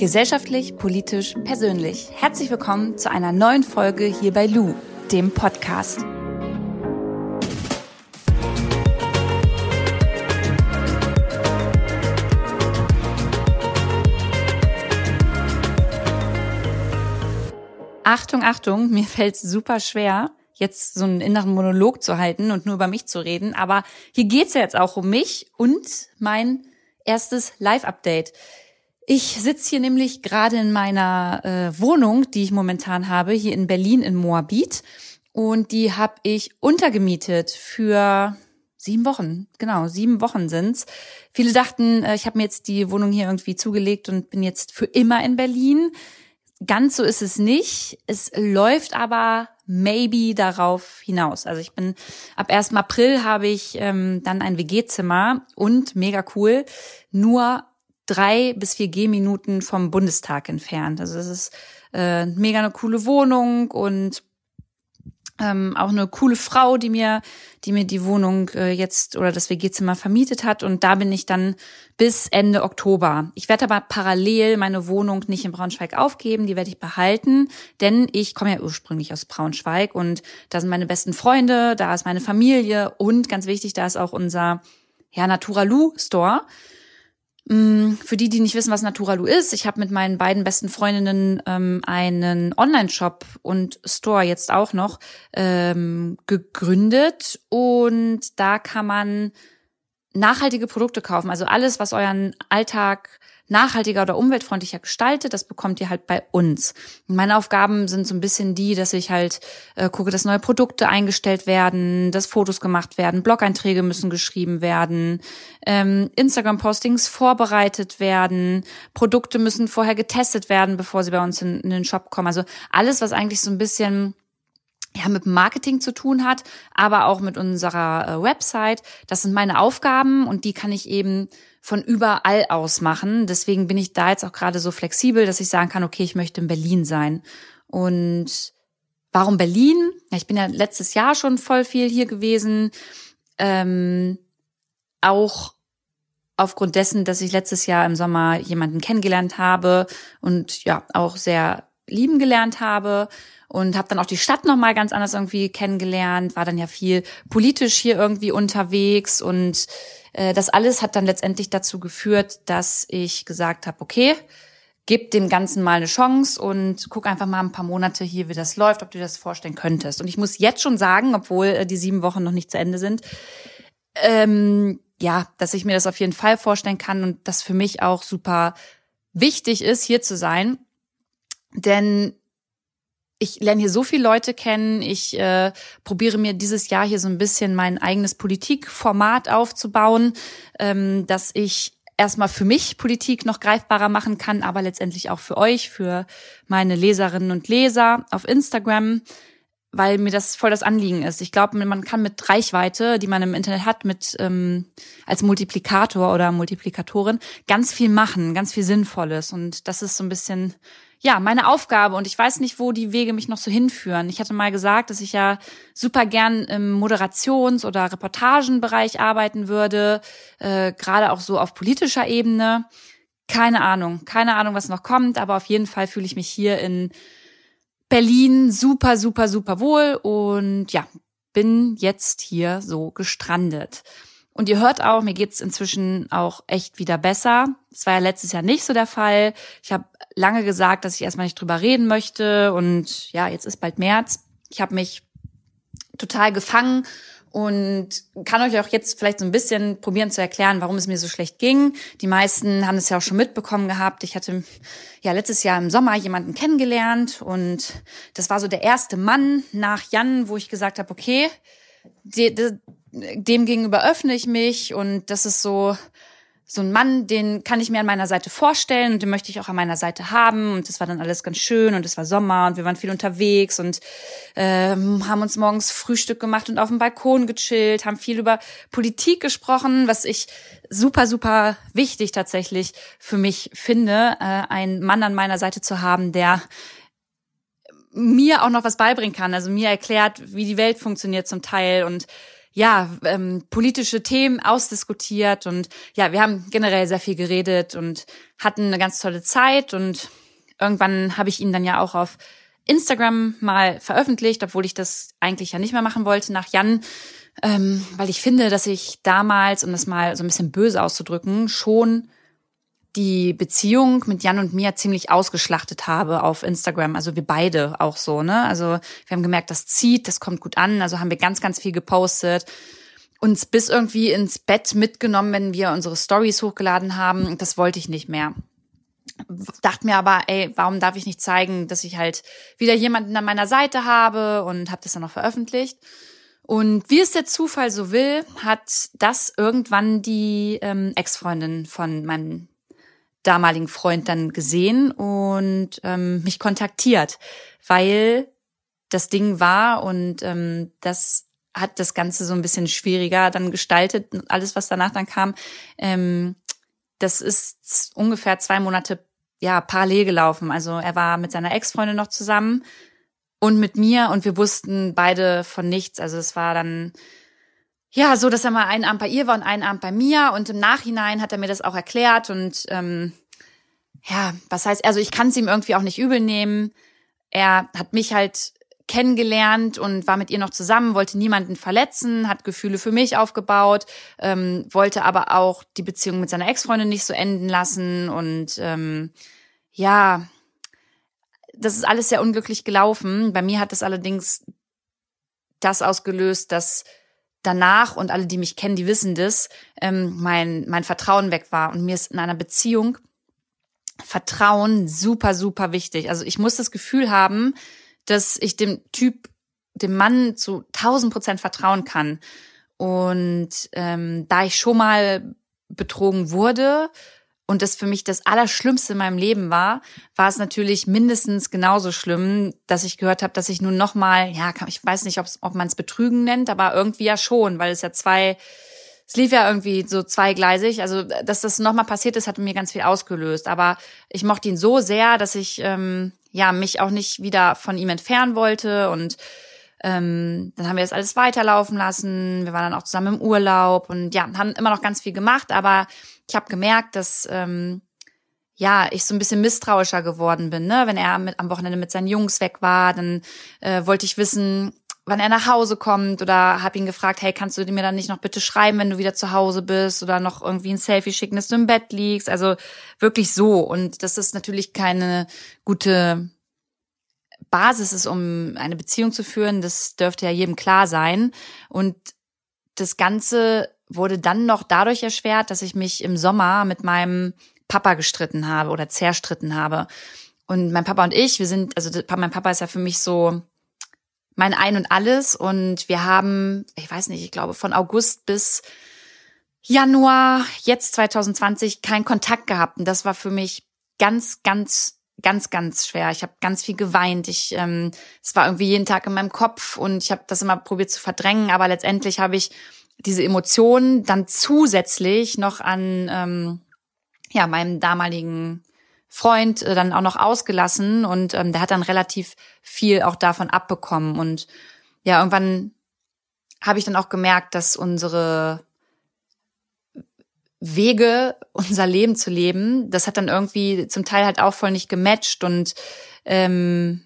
Gesellschaftlich, politisch, persönlich. Herzlich willkommen zu einer neuen Folge hier bei Lou, dem Podcast. Achtung, Achtung, mir fällt es super schwer, jetzt so einen inneren Monolog zu halten und nur über mich zu reden. Aber hier geht's ja jetzt auch um mich und mein erstes Live-Update. Ich sitze hier nämlich gerade in meiner äh, Wohnung, die ich momentan habe, hier in Berlin in Moabit. Und die habe ich untergemietet für sieben Wochen. Genau, sieben Wochen sind's. Viele dachten, äh, ich habe mir jetzt die Wohnung hier irgendwie zugelegt und bin jetzt für immer in Berlin. Ganz so ist es nicht. Es läuft aber maybe darauf hinaus. Also ich bin ab 1. April habe ich ähm, dann ein WG-Zimmer und mega cool, nur drei bis vier Gehminuten vom Bundestag entfernt. Also es ist äh, mega eine coole Wohnung und ähm, auch eine coole Frau, die mir, die mir die Wohnung äh, jetzt oder das WG-Zimmer vermietet hat. Und da bin ich dann bis Ende Oktober. Ich werde aber parallel meine Wohnung nicht in Braunschweig aufgeben, die werde ich behalten, denn ich komme ja ursprünglich aus Braunschweig und da sind meine besten Freunde, da ist meine Familie und ganz wichtig, da ist auch unser ja, Naturalu Store. Mm, für die, die nicht wissen, was Naturalu ist, ich habe mit meinen beiden besten Freundinnen ähm, einen Online-Shop und Store jetzt auch noch ähm, gegründet und da kann man nachhaltige Produkte kaufen. Also alles, was euren Alltag nachhaltiger oder umweltfreundlicher gestaltet, das bekommt ihr halt bei uns. meine Aufgaben sind so ein bisschen die, dass ich halt äh, gucke, dass neue Produkte eingestellt werden, dass Fotos gemacht werden, Blog-Einträge müssen geschrieben werden, ähm, Instagram-Postings vorbereitet werden, Produkte müssen vorher getestet werden, bevor sie bei uns in, in den Shop kommen. Also alles, was eigentlich so ein bisschen ja, mit Marketing zu tun hat, aber auch mit unserer äh, Website. Das sind meine Aufgaben und die kann ich eben von überall aus machen. Deswegen bin ich da jetzt auch gerade so flexibel, dass ich sagen kann, okay, ich möchte in Berlin sein. Und warum Berlin? Ja, ich bin ja letztes Jahr schon voll viel hier gewesen. Ähm, auch aufgrund dessen, dass ich letztes Jahr im Sommer jemanden kennengelernt habe und ja auch sehr lieben gelernt habe und habe dann auch die Stadt noch mal ganz anders irgendwie kennengelernt, war dann ja viel politisch hier irgendwie unterwegs und äh, das alles hat dann letztendlich dazu geführt, dass ich gesagt habe, okay, gib dem Ganzen mal eine Chance und guck einfach mal ein paar Monate hier, wie das läuft, ob du dir das vorstellen könntest. Und ich muss jetzt schon sagen, obwohl äh, die sieben Wochen noch nicht zu Ende sind, ähm, ja, dass ich mir das auf jeden Fall vorstellen kann und das für mich auch super wichtig ist, hier zu sein. Denn ich lerne hier so viele Leute kennen. Ich äh, probiere mir dieses Jahr hier so ein bisschen mein eigenes Politikformat aufzubauen, ähm, dass ich erstmal für mich Politik noch greifbarer machen kann, aber letztendlich auch für euch, für meine Leserinnen und Leser auf Instagram, weil mir das voll das Anliegen ist. Ich glaube, man kann mit Reichweite, die man im Internet hat, mit ähm, als Multiplikator oder Multiplikatorin ganz viel machen, ganz viel Sinnvolles. Und das ist so ein bisschen ja, meine Aufgabe und ich weiß nicht, wo die Wege mich noch so hinführen. Ich hatte mal gesagt, dass ich ja super gern im Moderations- oder Reportagenbereich arbeiten würde, äh, gerade auch so auf politischer Ebene. Keine Ahnung, keine Ahnung, was noch kommt, aber auf jeden Fall fühle ich mich hier in Berlin super, super, super wohl und ja, bin jetzt hier so gestrandet. Und ihr hört auch, mir geht's inzwischen auch echt wieder besser. Das war ja letztes Jahr nicht so der Fall. Ich habe lange gesagt, dass ich erstmal nicht drüber reden möchte. Und ja, jetzt ist bald März. Ich habe mich total gefangen und kann euch auch jetzt vielleicht so ein bisschen probieren zu erklären, warum es mir so schlecht ging. Die meisten haben es ja auch schon mitbekommen gehabt. Ich hatte ja letztes Jahr im Sommer jemanden kennengelernt und das war so der erste Mann nach Jan, wo ich gesagt habe, okay, dem gegenüber öffne ich mich und das ist so so ein Mann, den kann ich mir an meiner Seite vorstellen und den möchte ich auch an meiner Seite haben. Und das war dann alles ganz schön und es war Sommer und wir waren viel unterwegs und ähm, haben uns morgens Frühstück gemacht und auf dem Balkon gechillt, haben viel über Politik gesprochen, was ich super, super wichtig tatsächlich für mich finde, äh, einen Mann an meiner Seite zu haben, der mir auch noch was beibringen kann, also mir erklärt, wie die Welt funktioniert zum Teil und ja, ähm, politische Themen ausdiskutiert und ja, wir haben generell sehr viel geredet und hatten eine ganz tolle Zeit und irgendwann habe ich ihn dann ja auch auf Instagram mal veröffentlicht, obwohl ich das eigentlich ja nicht mehr machen wollte nach Jan, ähm, weil ich finde, dass ich damals, um das mal so ein bisschen böse auszudrücken, schon die Beziehung mit Jan und mir ziemlich ausgeschlachtet habe auf Instagram. Also wir beide auch so, ne? Also wir haben gemerkt, das zieht, das kommt gut an. Also haben wir ganz, ganz viel gepostet. Uns bis irgendwie ins Bett mitgenommen, wenn wir unsere Stories hochgeladen haben. Das wollte ich nicht mehr. Dachte mir aber, ey, warum darf ich nicht zeigen, dass ich halt wieder jemanden an meiner Seite habe und habe das dann noch veröffentlicht. Und wie es der Zufall so will, hat das irgendwann die ähm, Ex-Freundin von meinem damaligen Freund dann gesehen und ähm, mich kontaktiert, weil das Ding war und ähm, das hat das Ganze so ein bisschen schwieriger dann gestaltet. Alles, was danach dann kam, ähm, das ist ungefähr zwei Monate ja parallel gelaufen. Also er war mit seiner Ex-Freundin noch zusammen und mit mir und wir wussten beide von nichts. Also es war dann ja, so, dass er mal einen Abend bei ihr war und einen Abend bei mir. Und im Nachhinein hat er mir das auch erklärt. Und ähm, ja, was heißt, also ich kann es ihm irgendwie auch nicht übel nehmen. Er hat mich halt kennengelernt und war mit ihr noch zusammen, wollte niemanden verletzen, hat Gefühle für mich aufgebaut, ähm, wollte aber auch die Beziehung mit seiner Ex-Freundin nicht so enden lassen. Und ähm, ja, das ist alles sehr unglücklich gelaufen. Bei mir hat es allerdings das ausgelöst, dass danach, und alle, die mich kennen, die wissen das, ähm, mein, mein Vertrauen weg war. Und mir ist in einer Beziehung Vertrauen super, super wichtig. Also ich muss das Gefühl haben, dass ich dem Typ, dem Mann zu tausend Prozent vertrauen kann. Und ähm, da ich schon mal betrogen wurde und das für mich das Allerschlimmste in meinem Leben war, war es natürlich mindestens genauso schlimm, dass ich gehört habe, dass ich nun noch mal, ja, ich weiß nicht, ob man es Betrügen nennt, aber irgendwie ja schon, weil es ja zwei, es lief ja irgendwie so zweigleisig. Also, dass das nochmal passiert ist, hat mir ganz viel ausgelöst. Aber ich mochte ihn so sehr, dass ich ähm, ja mich auch nicht wieder von ihm entfernen wollte und ähm, dann haben wir das alles weiterlaufen lassen. Wir waren dann auch zusammen im Urlaub und ja, haben immer noch ganz viel gemacht, aber ich habe gemerkt, dass ähm, ja, ich so ein bisschen misstrauischer geworden bin, ne? Wenn er mit, am Wochenende mit seinen Jungs weg war, dann äh, wollte ich wissen, wann er nach Hause kommt oder habe ihn gefragt, hey, kannst du mir dann nicht noch bitte schreiben, wenn du wieder zu Hause bist oder noch irgendwie ein Selfie schicken, dass du im Bett liegst. Also wirklich so. Und das ist natürlich keine gute Basis ist, um eine Beziehung zu führen, das dürfte ja jedem klar sein. Und das Ganze wurde dann noch dadurch erschwert, dass ich mich im Sommer mit meinem Papa gestritten habe oder zerstritten habe. Und mein Papa und ich, wir sind, also mein Papa ist ja für mich so mein Ein und Alles. Und wir haben, ich weiß nicht, ich glaube von August bis Januar jetzt 2020 keinen Kontakt gehabt. Und das war für mich ganz, ganz ganz, ganz schwer. Ich habe ganz viel geweint. Ich, ähm, es war irgendwie jeden Tag in meinem Kopf und ich habe das immer probiert zu verdrängen, aber letztendlich habe ich diese Emotionen dann zusätzlich noch an ähm, ja meinem damaligen Freund äh, dann auch noch ausgelassen und ähm, der hat dann relativ viel auch davon abbekommen und ja irgendwann habe ich dann auch gemerkt, dass unsere Wege, unser Leben zu leben. Das hat dann irgendwie zum Teil halt auch voll nicht gematcht und ähm,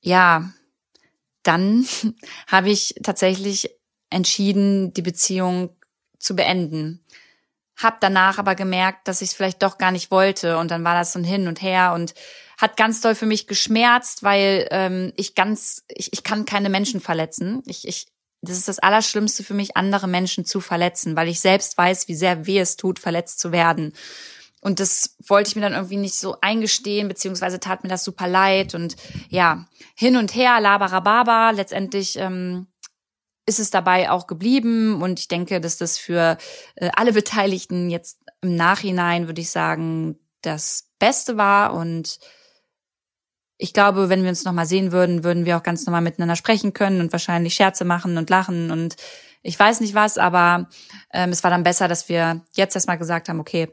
ja, dann habe ich tatsächlich entschieden, die Beziehung zu beenden. Hab danach aber gemerkt, dass ich es vielleicht doch gar nicht wollte und dann war das so ein Hin und Her und hat ganz doll für mich geschmerzt, weil ähm, ich ganz, ich, ich kann keine Menschen verletzen. Ich, ich das ist das Allerschlimmste für mich, andere Menschen zu verletzen, weil ich selbst weiß, wie sehr weh es tut, verletzt zu werden. Und das wollte ich mir dann irgendwie nicht so eingestehen, beziehungsweise tat mir das super leid. Und ja, hin und her, labarababa, letztendlich ähm, ist es dabei auch geblieben. Und ich denke, dass das für äh, alle Beteiligten jetzt im Nachhinein, würde ich sagen, das Beste war. Und ich glaube, wenn wir uns nochmal sehen würden, würden wir auch ganz normal miteinander sprechen können und wahrscheinlich Scherze machen und lachen und ich weiß nicht was, aber ähm, es war dann besser, dass wir jetzt erstmal gesagt haben, okay,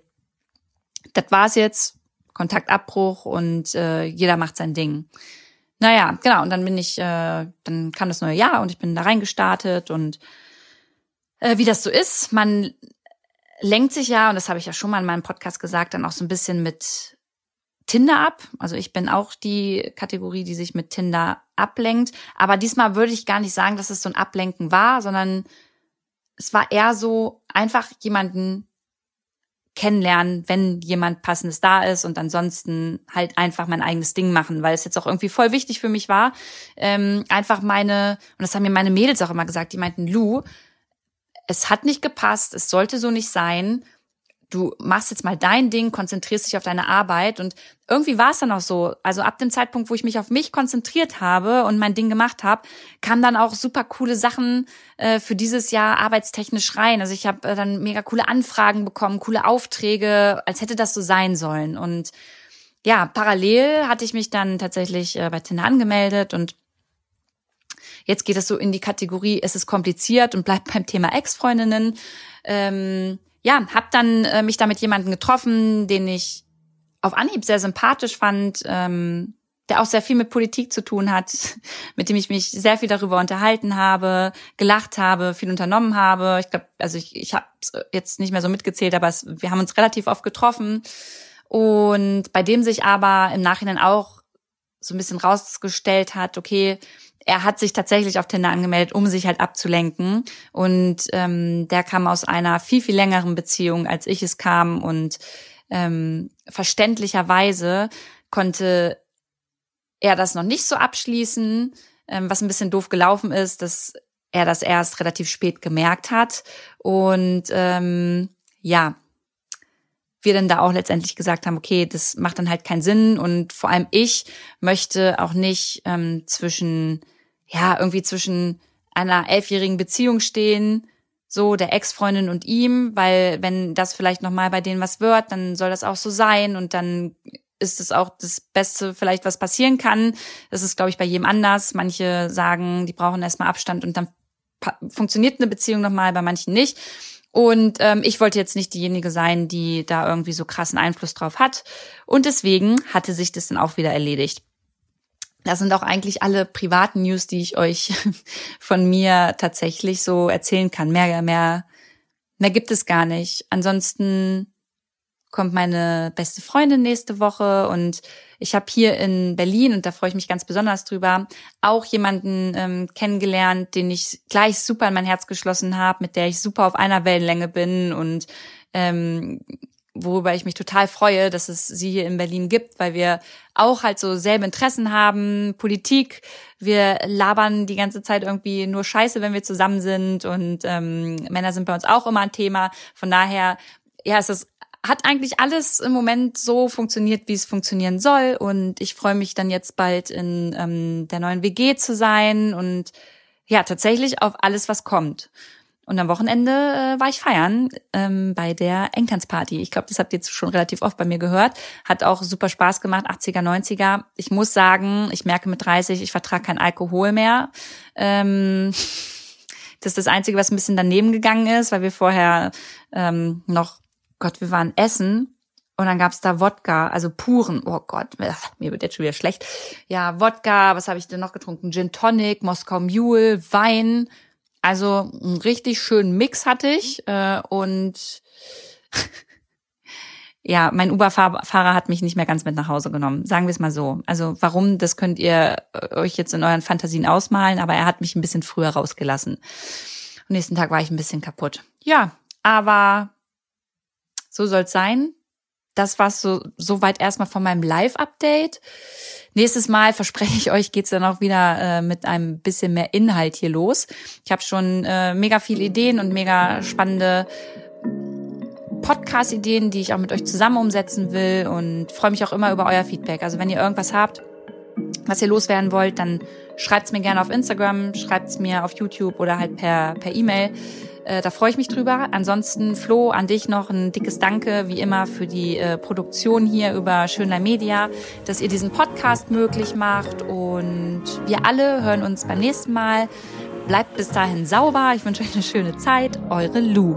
das war's jetzt, Kontaktabbruch und äh, jeder macht sein Ding. Naja, genau, und dann bin ich, äh, dann kam das neue Jahr und ich bin da reingestartet und äh, wie das so ist, man lenkt sich ja, und das habe ich ja schon mal in meinem Podcast gesagt, dann auch so ein bisschen mit Tinder ab. Also ich bin auch die Kategorie, die sich mit Tinder ablenkt. Aber diesmal würde ich gar nicht sagen, dass es so ein Ablenken war, sondern es war eher so einfach jemanden kennenlernen, wenn jemand passendes da ist und ansonsten halt einfach mein eigenes Ding machen, weil es jetzt auch irgendwie voll wichtig für mich war. Ähm, einfach meine, und das haben mir meine Mädels auch immer gesagt, die meinten, Lou, es hat nicht gepasst, es sollte so nicht sein du machst jetzt mal dein Ding, konzentrierst dich auf deine Arbeit und irgendwie war es dann auch so. Also ab dem Zeitpunkt, wo ich mich auf mich konzentriert habe und mein Ding gemacht habe, kamen dann auch super coole Sachen äh, für dieses Jahr arbeitstechnisch rein. Also ich habe äh, dann mega coole Anfragen bekommen, coole Aufträge, als hätte das so sein sollen. Und ja, parallel hatte ich mich dann tatsächlich äh, bei Tinder angemeldet und jetzt geht es so in die Kategorie, es ist kompliziert und bleibt beim Thema Ex-Freundinnen. Ähm, ja, habe dann äh, mich da mit jemandem getroffen, den ich auf Anhieb sehr sympathisch fand, ähm, der auch sehr viel mit Politik zu tun hat, mit dem ich mich sehr viel darüber unterhalten habe, gelacht habe, viel unternommen habe. Ich glaube, also ich, ich habe jetzt nicht mehr so mitgezählt, aber es, wir haben uns relativ oft getroffen. Und bei dem sich aber im Nachhinein auch so ein bisschen rausgestellt hat, okay, er hat sich tatsächlich auf Tinder angemeldet, um sich halt abzulenken. Und ähm, der kam aus einer viel, viel längeren Beziehung, als ich es kam. Und ähm, verständlicherweise konnte er das noch nicht so abschließen, ähm, was ein bisschen doof gelaufen ist, dass er das erst relativ spät gemerkt hat. Und ähm, ja, wir dann da auch letztendlich gesagt haben, okay, das macht dann halt keinen Sinn und vor allem ich möchte auch nicht ähm, zwischen ja, irgendwie zwischen einer elfjährigen Beziehung stehen, so der Ex-Freundin und ihm, weil wenn das vielleicht nochmal bei denen was wird, dann soll das auch so sein und dann ist es auch das Beste vielleicht, was passieren kann. Das ist, glaube ich, bei jedem anders. Manche sagen, die brauchen erstmal Abstand und dann funktioniert eine Beziehung nochmal, bei manchen nicht. Und ähm, ich wollte jetzt nicht diejenige sein, die da irgendwie so krassen Einfluss drauf hat. Und deswegen hatte sich das dann auch wieder erledigt. Das sind auch eigentlich alle privaten News, die ich euch von mir tatsächlich so erzählen kann. Mehr, mehr, mehr gibt es gar nicht. Ansonsten kommt meine beste Freundin nächste Woche und ich habe hier in Berlin, und da freue ich mich ganz besonders drüber, auch jemanden ähm, kennengelernt, den ich gleich super in mein Herz geschlossen habe, mit der ich super auf einer Wellenlänge bin und ähm, worüber ich mich total freue, dass es sie hier in Berlin gibt, weil wir auch halt so selbe Interessen haben, Politik. Wir labern die ganze Zeit irgendwie nur Scheiße, wenn wir zusammen sind und ähm, Männer sind bei uns auch immer ein Thema. Von daher, ja, es ist hat eigentlich alles im Moment so funktioniert, wie es funktionieren soll. Und ich freue mich dann jetzt bald in ähm, der neuen WG zu sein und ja, tatsächlich auf alles, was kommt. Und am Wochenende äh, war ich feiern ähm, bei der Engtanzparty. Ich glaube, das habt ihr jetzt schon relativ oft bei mir gehört. Hat auch super Spaß gemacht, 80er, 90er. Ich muss sagen, ich merke mit 30, ich vertrage kein Alkohol mehr. Ähm, das ist das Einzige, was ein bisschen daneben gegangen ist, weil wir vorher ähm, noch, Gott, wir waren essen und dann gab's da Wodka, also puren. Oh Gott, mir wird jetzt schon wieder schlecht. Ja, Wodka, was habe ich denn noch getrunken? Gin Tonic, Moskau Mule, Wein also einen richtig schönen Mix hatte ich äh, und ja, mein Uber-Fahrer hat mich nicht mehr ganz mit nach Hause genommen. Sagen wir es mal so. Also warum, das könnt ihr äh, euch jetzt in euren Fantasien ausmalen, aber er hat mich ein bisschen früher rausgelassen. Am nächsten Tag war ich ein bisschen kaputt. Ja, aber so soll's sein das war's so soweit erstmal von meinem Live-Update. Nächstes Mal verspreche ich euch, geht's dann auch wieder äh, mit einem bisschen mehr Inhalt hier los. Ich habe schon äh, mega viele Ideen und mega spannende Podcast-Ideen, die ich auch mit euch zusammen umsetzen will und freue mich auch immer über euer Feedback. Also wenn ihr irgendwas habt, was ihr loswerden wollt, dann schreibt's mir gerne auf Instagram, schreibt's mir auf YouTube oder halt per per E-Mail. Äh, da freue ich mich drüber. Ansonsten, Flo, an dich noch ein dickes Danke, wie immer, für die äh, Produktion hier über Schöner Media, dass ihr diesen Podcast möglich macht. Und wir alle hören uns beim nächsten Mal. Bleibt bis dahin sauber. Ich wünsche euch eine schöne Zeit. Eure Lou.